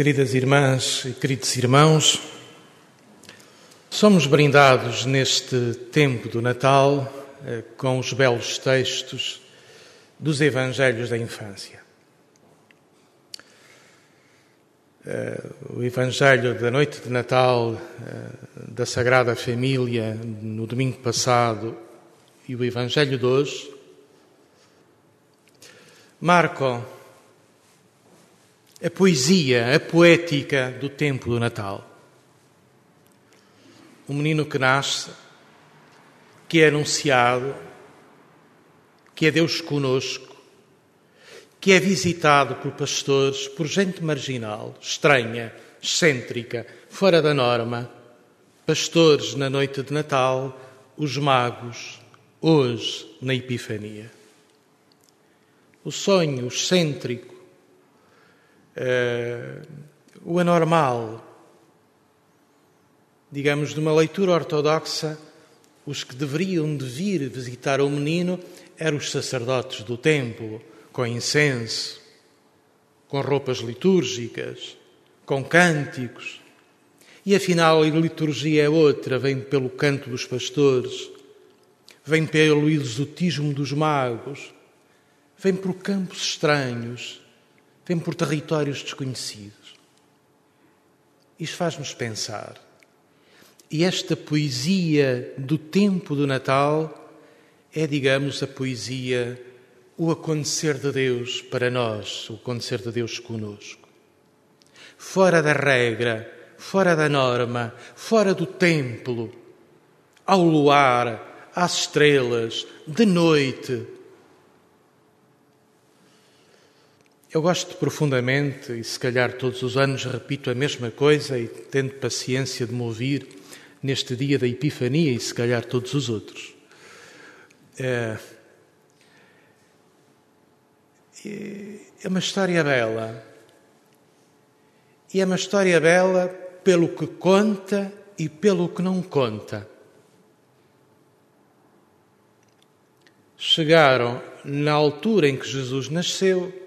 Queridas irmãs e queridos irmãos, somos brindados neste tempo do Natal eh, com os belos textos dos Evangelhos da infância. Eh, o Evangelho da noite de Natal eh, da Sagrada Família no domingo passado e o Evangelho de hoje marcam a poesia, a poética do tempo do Natal. Um menino que nasce, que é anunciado, que é Deus conosco, que é visitado por pastores, por gente marginal, estranha, excêntrica, fora da norma, pastores na noite de Natal, os magos, hoje na Epifania. O sonho excêntrico, uh, o anormal. Digamos, de uma leitura ortodoxa, os que deveriam de vir visitar o menino eram os sacerdotes do templo, com incenso, com roupas litúrgicas, com cânticos. E afinal a liturgia é outra, vem pelo canto dos pastores, vem pelo exotismo dos magos, vem por campos estranhos, vem por territórios desconhecidos. Isto faz-nos pensar. E esta poesia do tempo do Natal é, digamos, a poesia, o acontecer de Deus para nós, o acontecer de Deus conosco. Fora da regra, fora da norma, fora do templo, ao luar, às estrelas, de noite, Eu gosto profundamente, e se calhar todos os anos repito a mesma coisa e tendo paciência de me ouvir neste dia da Epifania e se calhar todos os outros. É, é uma história bela. E é uma história bela pelo que conta e pelo que não conta. Chegaram na altura em que Jesus nasceu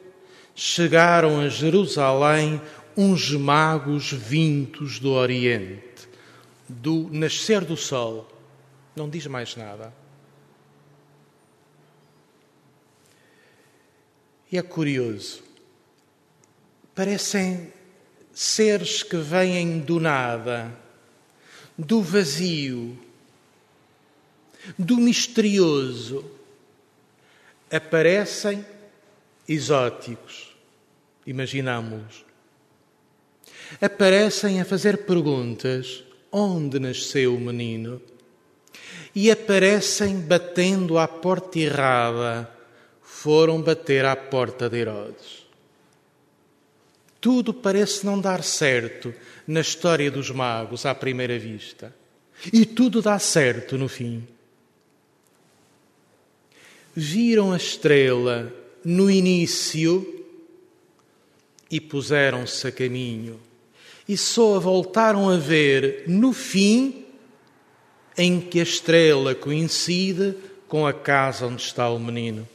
chegaram a Jerusalém uns magos vindos do Oriente, do nascer do sol. Não diz mais nada. E é curioso. Parecem seres que vêm do nada, do vazio, do misterioso. Aparecem exóticos, imaginámos-los. Aparecem a fazer perguntas: onde nasceu o menino? E aparecem batendo à porta errada. Foram bater à porta de Herodes. Tudo parece não dar certo na história dos magos à primeira vista. E tudo dá certo no fim. Viram a estrela no início e puseram-se a caminho, e só a voltaram a ver no fim, em que a estrela coincide com a casa onde está o menino.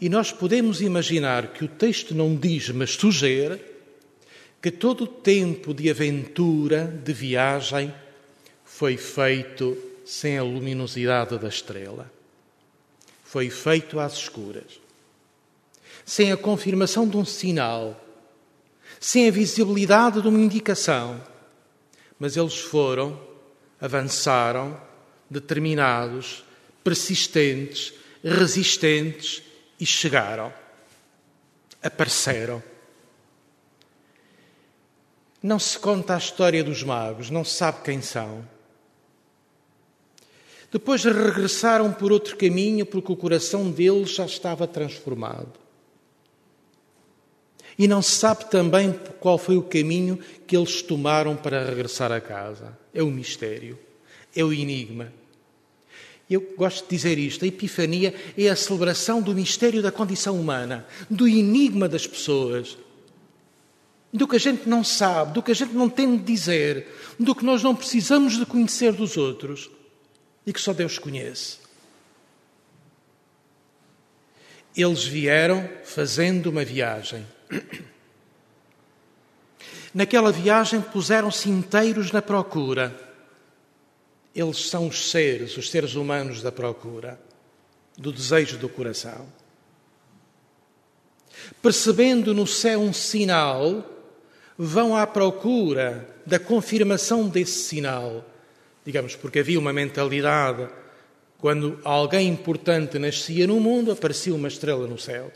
E nós podemos imaginar que o texto não diz, mas sugere, que todo o tempo de aventura, de viagem, foi feito sem a luminosidade da estrela. Foi feito às escuras. Sem a confirmação de um sinal, sem a visibilidade de uma indicação. Mas eles foram, avançaram, determinados, persistentes, resistentes e chegaram. Apareceram. Não se conta a história dos magos, não se sabe quem são. Depois regressaram por outro caminho, porque o coração deles já estava transformado. E não se sabe também qual foi o caminho que eles tomaram para regressar a casa. É o mistério, é o enigma. Eu gosto de dizer isto: a Epifania é a celebração do mistério da condição humana, do enigma das pessoas, do que a gente não sabe, do que a gente não tem de dizer, do que nós não precisamos de conhecer dos outros e que só Deus conhece. Eles vieram fazendo uma viagem. Naquela viagem puseram-se inteiros na procura. Eles são os seres, os seres humanos da procura, do desejo do coração. Percebendo no céu um sinal, vão à procura da confirmação desse sinal. Digamos, porque havia uma mentalidade, quando alguém importante nascia no mundo, aparecia uma estrela no céu.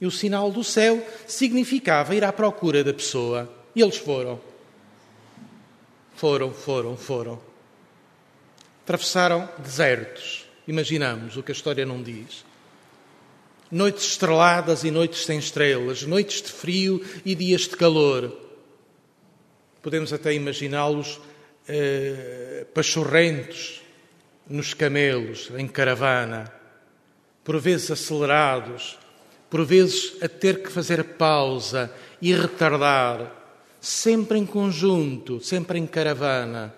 E o sinal do céu significava ir à procura da pessoa. E eles foram. Foram, foram, foram. Atravessaram desertos. Imaginamos o que a história não diz. Noites estreladas e noites sem estrelas, noites de frio e dias de calor. Podemos até imaginá-los eh, pachorrentos nos camelos, em caravana, por vezes acelerados, por vezes a ter que fazer pausa e retardar, sempre em conjunto, sempre em caravana,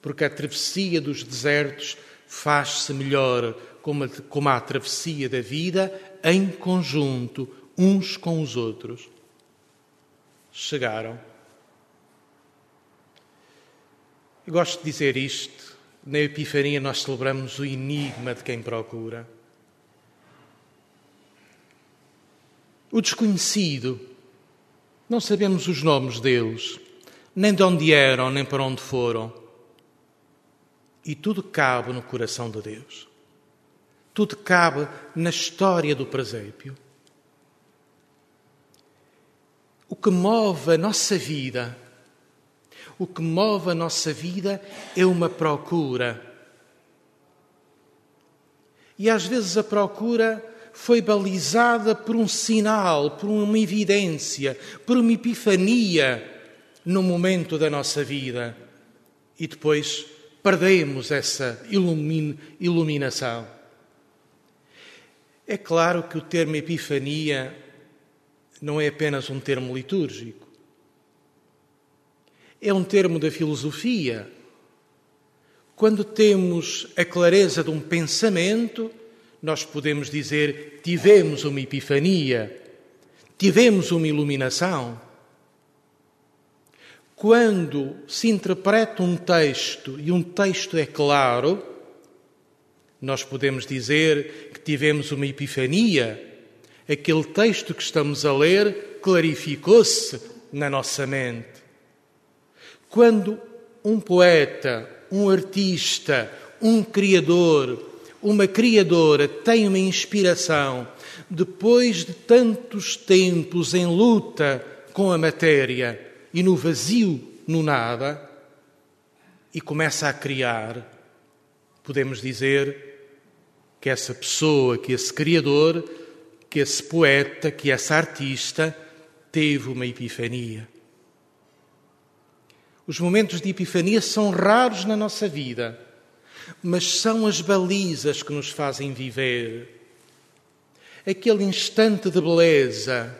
porque a travessia dos desertos faz-se melhor como a, como a travessia da vida em conjunto, uns com os outros. Chegaram. Eu gosto de dizer isto. Na Epifania nós celebramos o enigma de quem procura. O desconhecido, não sabemos os nomes deles, nem de onde eram, nem para onde foram. E tudo cabe no coração de Deus. Tudo cabe na história do presépio. O que move a nossa vida, o que move a nossa vida é uma procura. E às vezes a procura foi balizada por um sinal, por uma evidência, por uma epifania no momento da nossa vida. E depois perdemos essa iluminação. É claro que o termo epifania não é apenas um termo litúrgico. É um termo da filosofia. Quando temos a clareza de um pensamento, nós podemos dizer: tivemos uma epifania, tivemos uma iluminação. Quando se interpreta um texto e um texto é claro, nós podemos dizer que tivemos uma epifania, aquele texto que estamos a ler clarificou-se na nossa mente. Quando um poeta, um artista, um criador, uma criadora tem uma inspiração depois de tantos tempos em luta com a matéria e no vazio, no nada, e começa a criar, podemos dizer que essa pessoa, que esse criador, que esse poeta, que essa artista teve uma epifania. Os momentos de epifania são raros na nossa vida mas são as balizas que nos fazem viver. Aquele instante de beleza,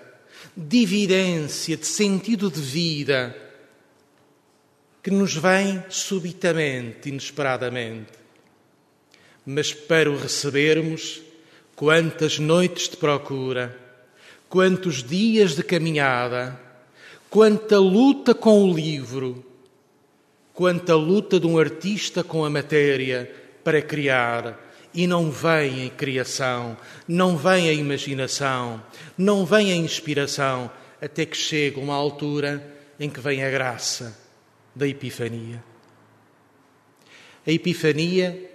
de evidência, de sentido de vida, que nos vem subitamente, inesperadamente. Mas para o recebermos, quantas noites de procura, quantos dias de caminhada, quanta luta com o livro, quanta luta de um artista com a matéria para criar. E não vem a criação, não vem a imaginação, não vem a inspiração, até que chega uma altura em que vem a graça da Epifania. A Epifania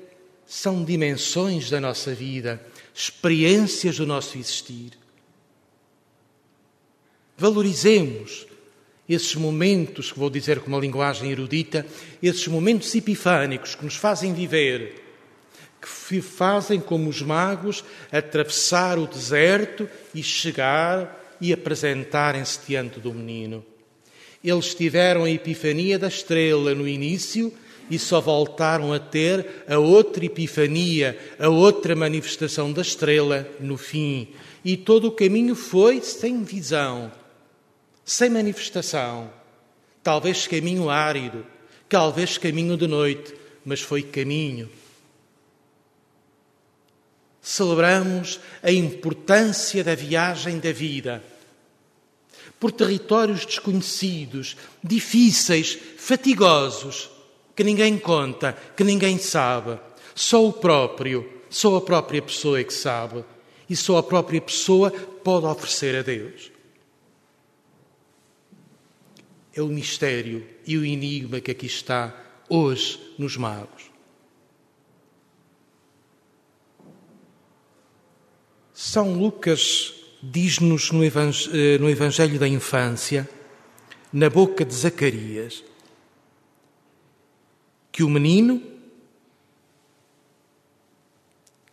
são dimensões da nossa vida, experiências do nosso existir. Valorizemos esses momentos, que vou dizer com uma linguagem erudita, esses momentos epifânicos que nos fazem viver, que fazem como os magos atravessar o deserto e chegar e apresentarem-se diante do menino. Eles tiveram a epifania da estrela no início e só voltaram a ter a outra epifania, a outra manifestação da estrela no fim. E todo o caminho foi sem visão, sem manifestação, talvez caminho árido, talvez caminho de noite, mas foi caminho. celebramos a importância da viagem da vida por territórios desconhecidos, difíceis, fatigosos, que ninguém conta, que ninguém sabe. Só o próprio, só a própria pessoa é que sabe. E só a própria pessoa pode oferecer a Deus. É o mistério e o enigma que aqui está hoje nos magos. São Lucas diz-nos no, eh, no Evangelho da Infância, na boca de Zacarias, que o menino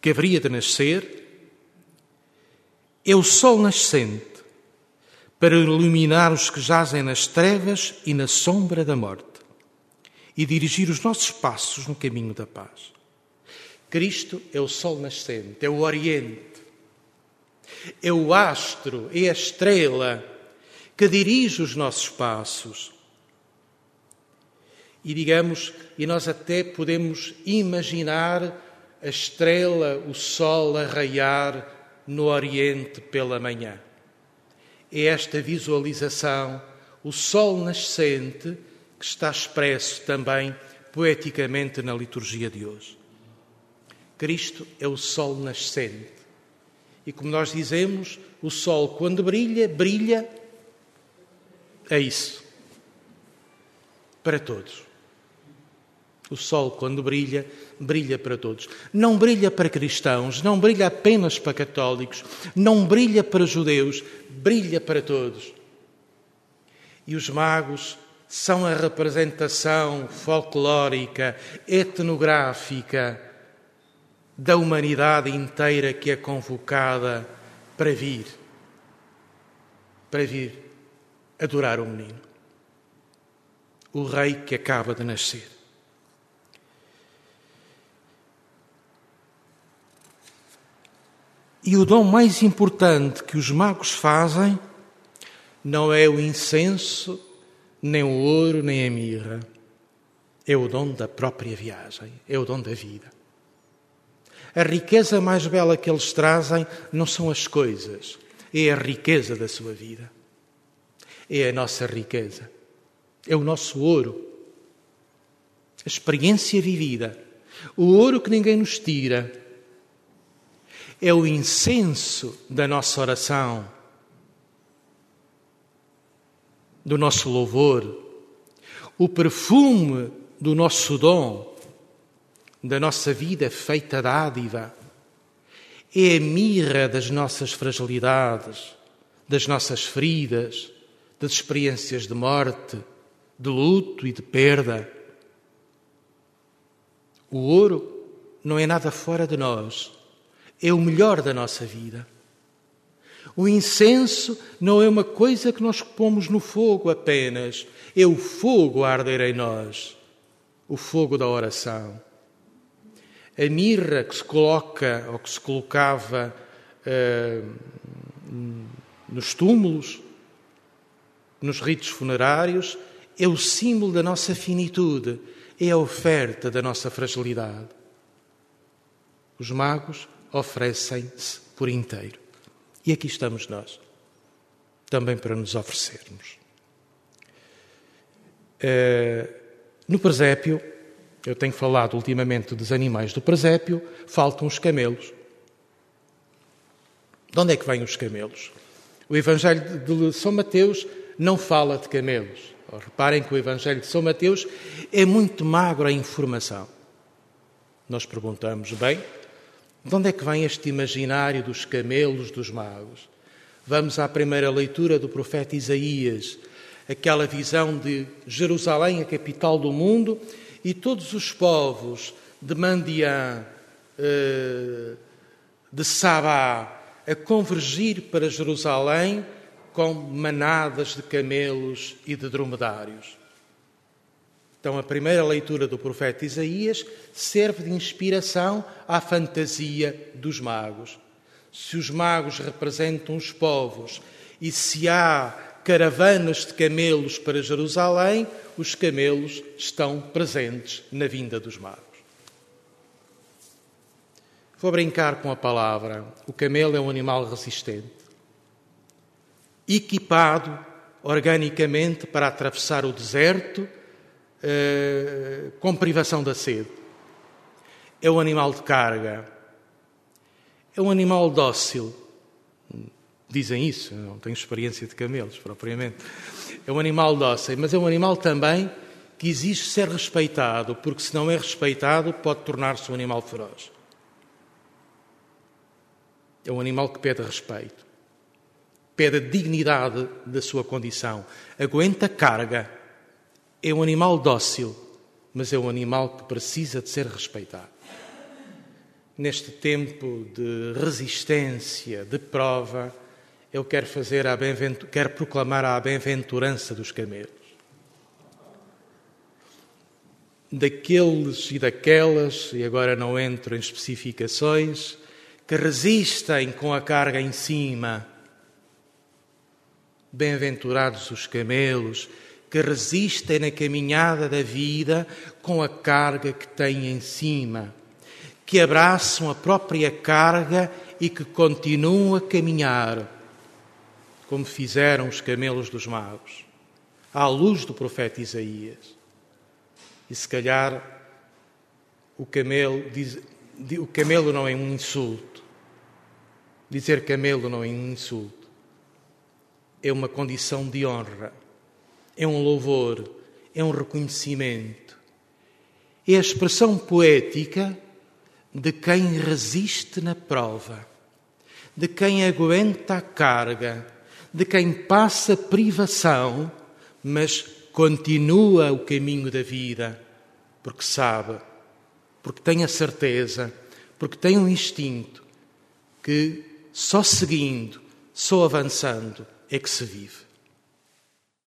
que haveria de nascer é o sol nascente para iluminar os que jazem nas trevas e na sombra da morte e dirigir os nossos passos no caminho da paz. Cristo é o sol nascente, é o Oriente é o astro, é a estrela que dirige os nossos passos. E digamos, e nós até podemos imaginar a estrela, o sol a raiar no Oriente pela manhã. É esta visualização, o sol nascente, que está expresso também poeticamente na liturgia de hoje. Cristo é o sol nascente e como nós dizemos, o sol, quando brilha, brilha. É isso. Para todos. O sol, quando brilha, brilha para todos. Não brilha para cristãos, não brilha apenas para católicos, não brilha para judeus, brilha para todos. E os magos são a representação folclórica, etnográfica, da humanidade inteira que é convocada para vir, para vir adorar o menino, o rei que acaba de nascer. E o dom mais importante que os magos fazem não é o incenso, nem o ouro, nem a mirra. É o dom da própria viagem, é o dom da vida. A riqueza mais bela que eles trazem não são as coisas, é a riqueza da sua vida. É a nossa riqueza. É o nosso ouro. A experiência vivida. O ouro que ninguém nos tira. É o incenso da nossa oração, do nosso louvor, o perfume do nosso dom da nossa vida feita dádiva. É a mirra das nossas fragilidades, das nossas feridas, das experiências de morte, de luto e de perda. O ouro não é nada fora de nós, é o melhor da nossa vida. O incenso não é uma coisa que nós pomos no fogo apenas, é o fogo a arder em nós, o fogo da oração a mirra que se coloca ou que se colocava uh, nos túmulos, nos ritos funerários, é o símbolo da nossa finitude, é a oferta da nossa fragilidade. Os magos oferecem-se por inteiro. E aqui estamos nós, também para nos oferecermos. Uh, no presépio, eu tenho falado ultimamente dos animais do presépio, faltam os camelos. De onde é que vêm os camelos? O Evangelho de São Mateus não fala de camelos. Reparem que o Evangelho de São Mateus é muito magro a informação. Nós perguntamos, bem, de onde é que vem este imaginário dos camelos dos magos? Vamos à primeira leitura do profeta Isaías, aquela visão de Jerusalém, a capital do mundo, e todos os povos de Mandiã, eh, de Sabá, a convergir para Jerusalém com manadas de camelos e de dromedários. Então, a primeira leitura do profeta Isaías serve de inspiração à fantasia dos magos. Se os magos representam os povos e se há caravanas de camelos para Jerusalém, os camelos estão presentes na vinda dos magos. Vou brincar com a palavra. O camelo é um animal resistente, equipado organicamente para atravessar o deserto eh, com privação da sede. É um animal de carga. É um animal dócil. Dizem isso, não tenho experiência de camelos propriamente. É um animal dócil, mas é um animal também que exige ser respeitado, porque se não é respeitado pode tornar-se um animal feroz. É um animal que pede respeito, pede a dignidade da sua condição, aguenta carga. É um animal dócil, mas é um animal que precisa de ser respeitado. Neste tempo de resistência, de prova, eu quero fazer a quero proclamar a bem-aventurança dos camelos. Daqueles e daquelas, e agora não entro em especificações, que resistem com a carga em cima. Bem-aventurados os camelos que resistem na caminhada da vida com a carga que têm em cima, que abraçam a própria carga e que continuam a caminhar, como fizeram os camelos dos magos, à luz do profeta Isaías. E se calhar o camelo diz, o camelo não é um insulto. Dizer camelo não é um insulto. É uma condição de honra. É um louvor. É um reconhecimento. É a expressão poética de quem resiste na prova, de quem aguenta a carga, de quem passa privação, mas continua o caminho da vida, porque sabe porque tem a certeza, porque tem um instinto que só seguindo, só avançando é que se vive.